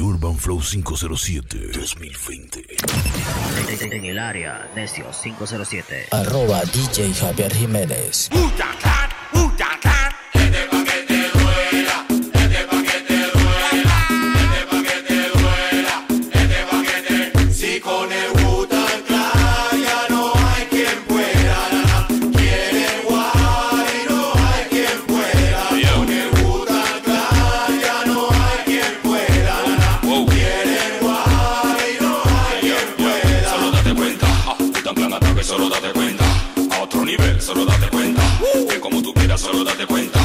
The Urban Flow 507 2020. En el área, Necio 507. Arroba DJ Javier Jiménez. Solo date cuenta. Que como tú quieras, solo date cuenta.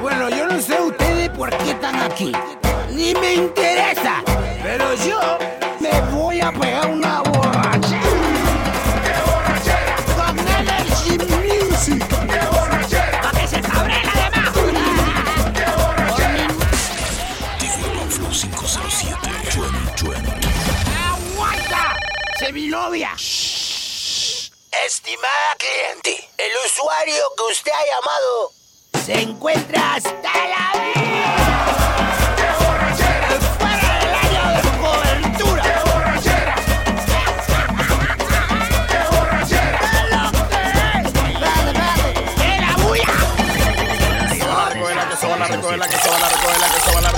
Bueno, yo no sé ustedes por qué están aquí. Ni me interesa. Pero yo me voy a pegar una borrachera. ¡Qué borrachera! Con Energy Music. ¡Qué borrachera! Para que se cabre la demás. ¡Qué borrachera! Flow 507 2020. ¡Aguanta! ¡Se mi novia! Estimada cliente, el usuario que usted ha llamado se encuentra hasta la vida. ¡Qué borrachera! ¡Fuera del área de cobertura! ¡Qué borrachera! ¡Qué borrachera! ¡Qué lo que soba la recuela, que la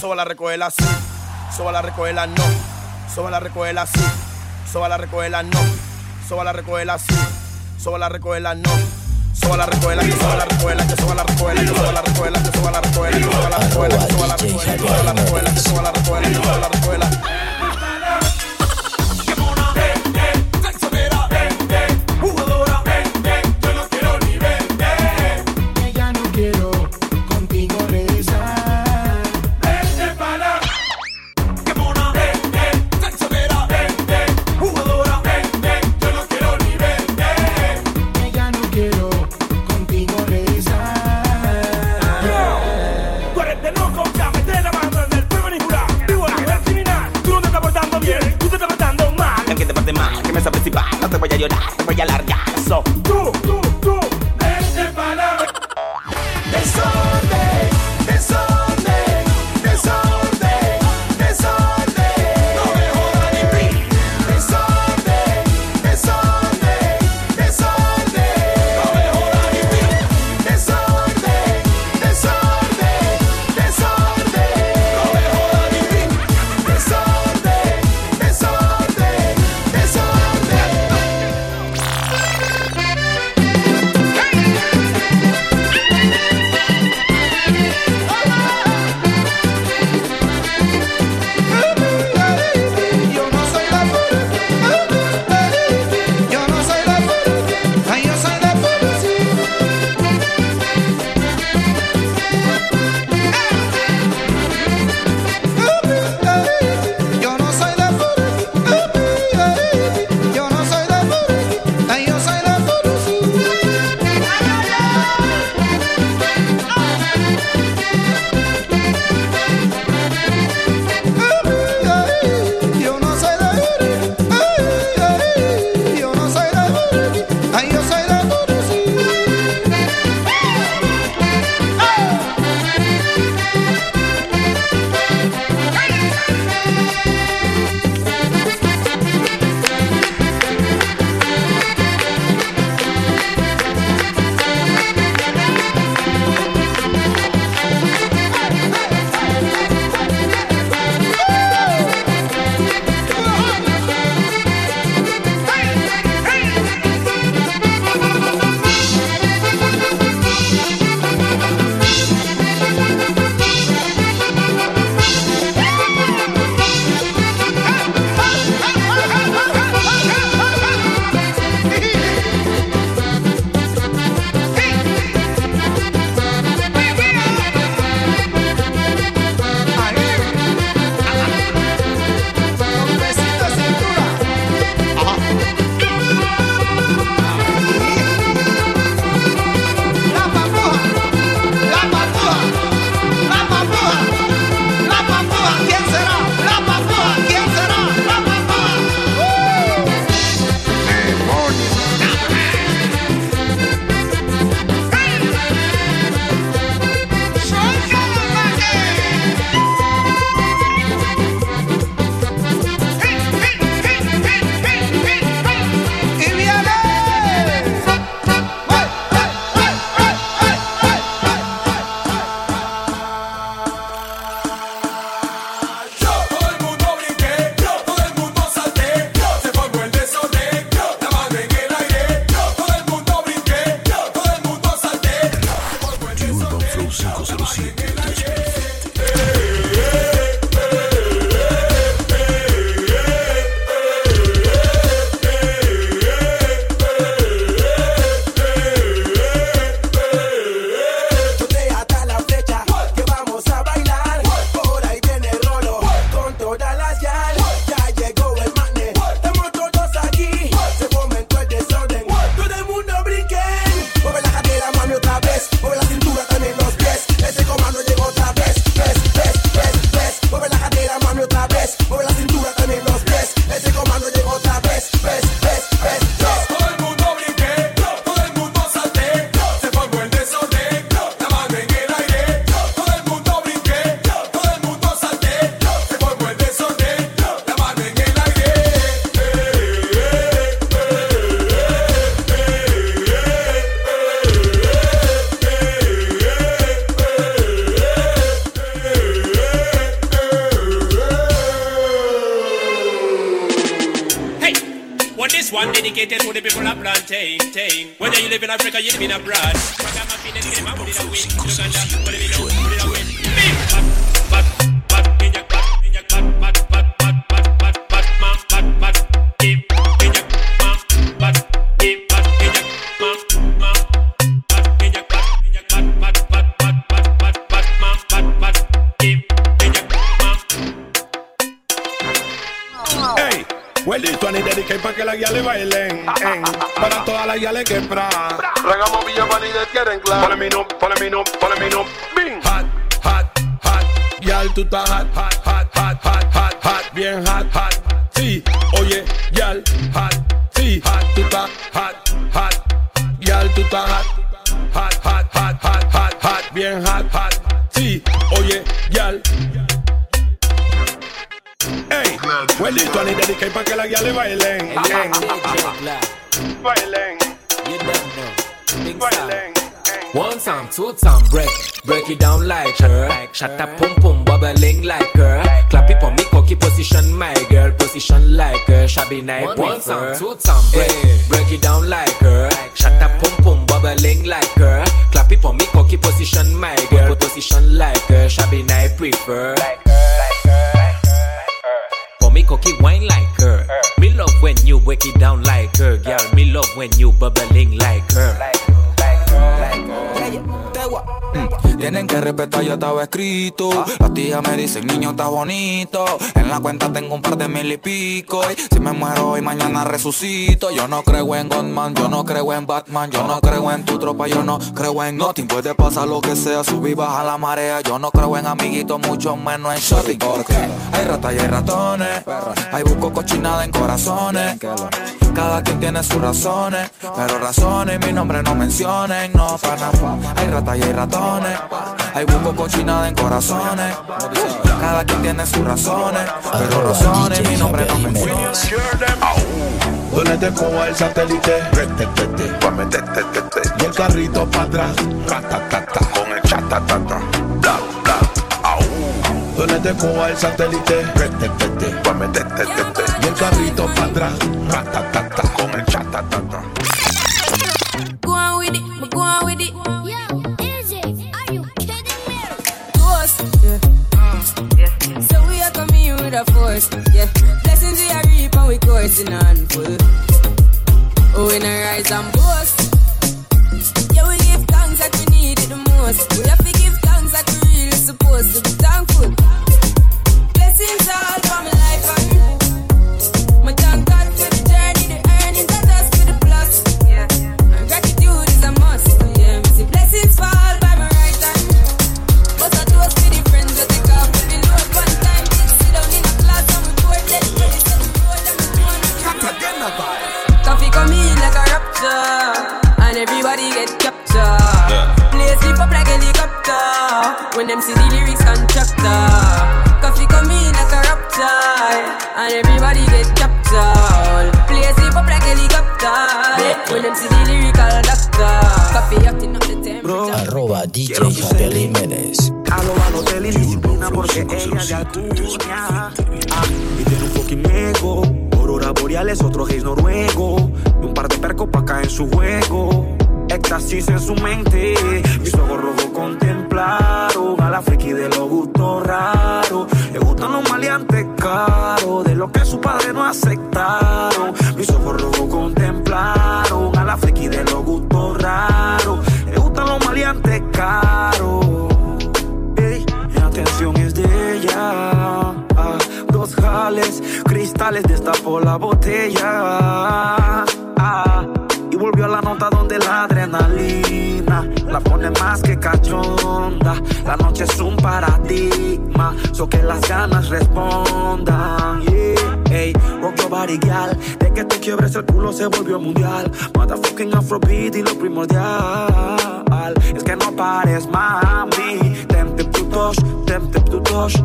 soba la sí. Soba la no. Soba la sí. Soba la recuela, no. Soba la recuela, sí. Soba la recuela, no. Soba la recuela, que soba la recuela, que soba la recuela, que soba la recuela, que soba la recuela, que soba la recuela, que soba la recuela, que soba la recuela, que soba la recuela, que soba la recuela. plantain, tain. Whether you live in Africa, you live in abroad. But I'm a feeling, I'm a dediqué pa' que la guía le bailen. en, para todas las guiales que pra. Regamos Villa Vanilla quieren claro. Ponle mi no, ponle mi no, ponle mi no. Bing. Hot, hot, hot. Yal, tú estás hot, hot, hot, hot, hot, hot, hot. Bien hot, hot. Sí, oye, yal, hot. Sí, hot, tú estás hot, hot. Yal, tú estás. Hot, Huelito ni dediqué pa' que la guía le bailen. en, Bailen. Bailen. Eh. One time, two time, break, break it down like her. Shut up, pum pum, bubbling like her. Clap it for me, cocky position, my girl, position like her. Shabby night, one time, two time, break, eh, break it down like her. Shut up, pum pum, bubbling like her. Clap it for me, cocky position, my girl, position like her. Shabby night, prefer. For me, cocky wine like her. Me love when you break it down like her, girl. Me love when you bubbling like her. Mm, Tienen que respetar, ya estaba escrito. Las tías me dicen, niño, está bonito. En la cuenta tengo un par de mil y pico. Y si me muero hoy, mañana resucito. Yo no creo en Godman, yo no creo en Batman. Yo no creo en tu tropa, yo no creo en nothing. Puede pasar lo que sea, subir, baja la marea. Yo no creo en amiguitos, mucho menos en shopping. Porque hay ratas y hay ratones. Hay busco cochinada en corazones. Cada quien tiene sus razones. Pero razones, mi nombre no mencionen. No, pana. Hay ratas y hay ratones. Hay busco cochinada en corazones. Cada quien tiene sus razones. Pero razones, mi nombre no Javier mencionen. Jiménez. Donde te coja el satélite, y el carrito para atrás. Con el chatatata. Da, da, au. Donde te coja el satélite, y el carrito para atrás. Con el chatatata. A force, yeah. Blessings we are reap and we coursing on full. Oh, we rise and boast. Yeah, we give thanks that we need it the most. We Jiménez. A lo malo de la indisciplina porque ella de Acuña. Ah, y tiene un fucking ego. Aurora boreales, otro gays noruego. Y un par de percos pa' caer en su juego. Éxtasis en su mente. Mis ojos rojos contemplaron a la friki de los gustos raros. Le gustan los maleantes caros. De lo que su padre no aceptaron. Mis ojos rojos contemplaron a la friki de los gustos raros. Le gustan los maleantes caros. Cristales, destapó la botella. Ah, y volvió a la nota donde la adrenalina la pone más que cachonda. La noche es un paradigma, so que las ganas respondan. Yeah, ey, rock your body, gal. De que te quiebres el culo se volvió mundial. Motherfucking afrobeat y lo primordial. Es que no pares, mami. Tempted to touch, tempted to touch.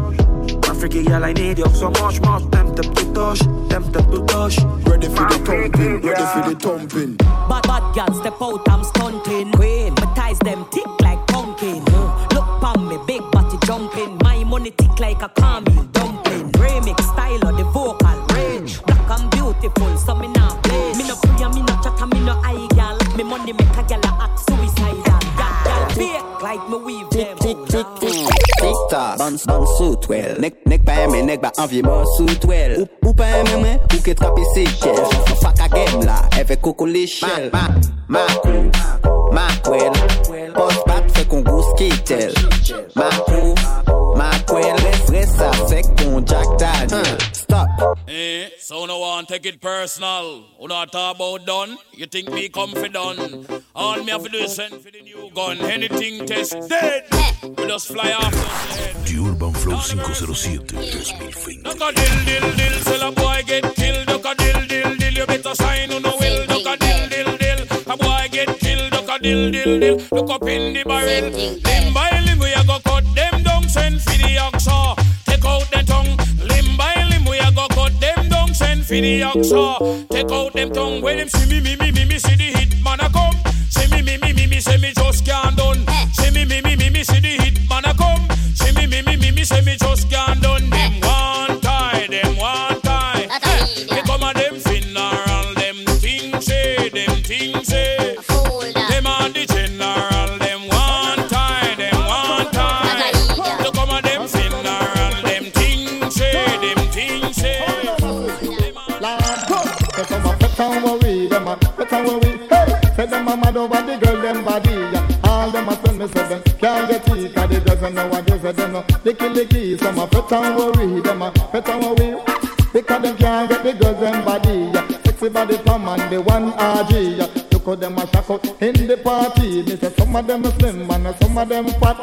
One freaky girl, I need you so much, much. Tempted to touch, tempted to touch. Ready for the thumping, ready for the thumping. Bad bad girl step out, I'm stunting. Queen, my ties them tick like pumpkin. Uh, look pon me, big body jumping. My money tick like a caramel dumpling. Remix style of the vocal range. Black and beautiful, so me now play. money make a gal a act suicidal. Gal, gal fake like me weave them. Victor, ban, ban sou twel Nek, nek pa eme, nek ba anvye man sou twel Ou, ou pa eme mwen, ou ke trape se chel Fak a gem la, eve koko le chel Ma, ma, kou, ma kwel Pos bat fe kon gous ki tel Makou, makwel Res, res sa fek kon jak ta Stop Eh, so no one take it personal. Who not talk about done? You think me come for done? All me have to do is send for the new gun. Anything test dead. We just fly off the head. The Urban Flow 507 2020. Duck a dill dill dill, till a boy get killed. Duck a dill dill dill, you better sign on no will. Duck a dill dill dill, a boy get killed. Duck a dill dill dill, look up in the barrel. Limb by limb we a go cut them down, send for the oxa. Take out the tongue. Limb by limb for the oxa. Take out them tongue. When them see me me me me me see the hit man a come. See me me me me me say me just can't done. See me me me me me see the hit man a come. See me me me me me say me just me say them can't get it, 'cause they doesn't know what they say. Them no licky licky. Some a pet and worry, them a pet and worry. Because them can't get the girls, them body. Yeah. Sexy body from and the one RG. Yeah. Look how them a shock out in the party. Me say some of them slim and some of them fat.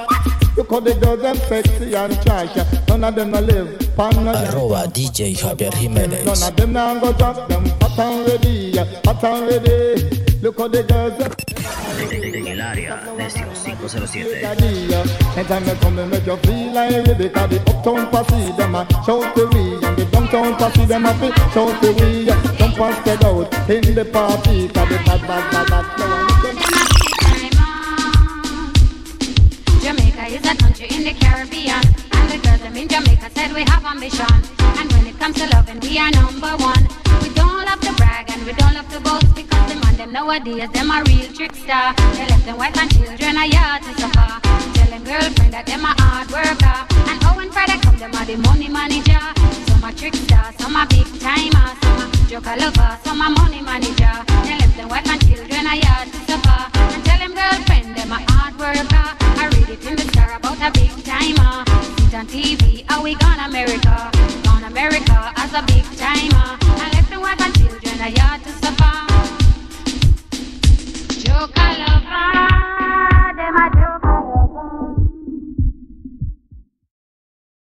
Look how the girls them sexy and shy. Yeah. None of them no live. Pan no Arroba DJ Javier Jimenez. None of them now go drop them hot and ready, yeah, hot and ready. Look how the girls them En el área, Necio 507. ready, yeah. Anytime come, they make you feel like ready. Cause the uptown posse, them a shout the we, and the downtown posse, them a fi shout the we. Yeah. Jump and spread out in the party, cause the bad, bad, bad, bad flow. Jamaica is a country in the Caribbean. And the girls them in Jamaica said we have ambition. And when it comes to loving, we are number one. Don't love to brag and we don't love to boast because the man them nowadays them a real trickster. They left them wife and children a yard to suffer. Tell them girlfriend that them a hard worker. And when Friday come them a the money manager. Some a trickster, some a big timer, some a joker lover, some a money manager. They left them wife and children a yard to suffer. And tell them girlfriend them a hard worker. I read it in the star about a big timer. See it on TV, how we gone America. Gone America as a big timer.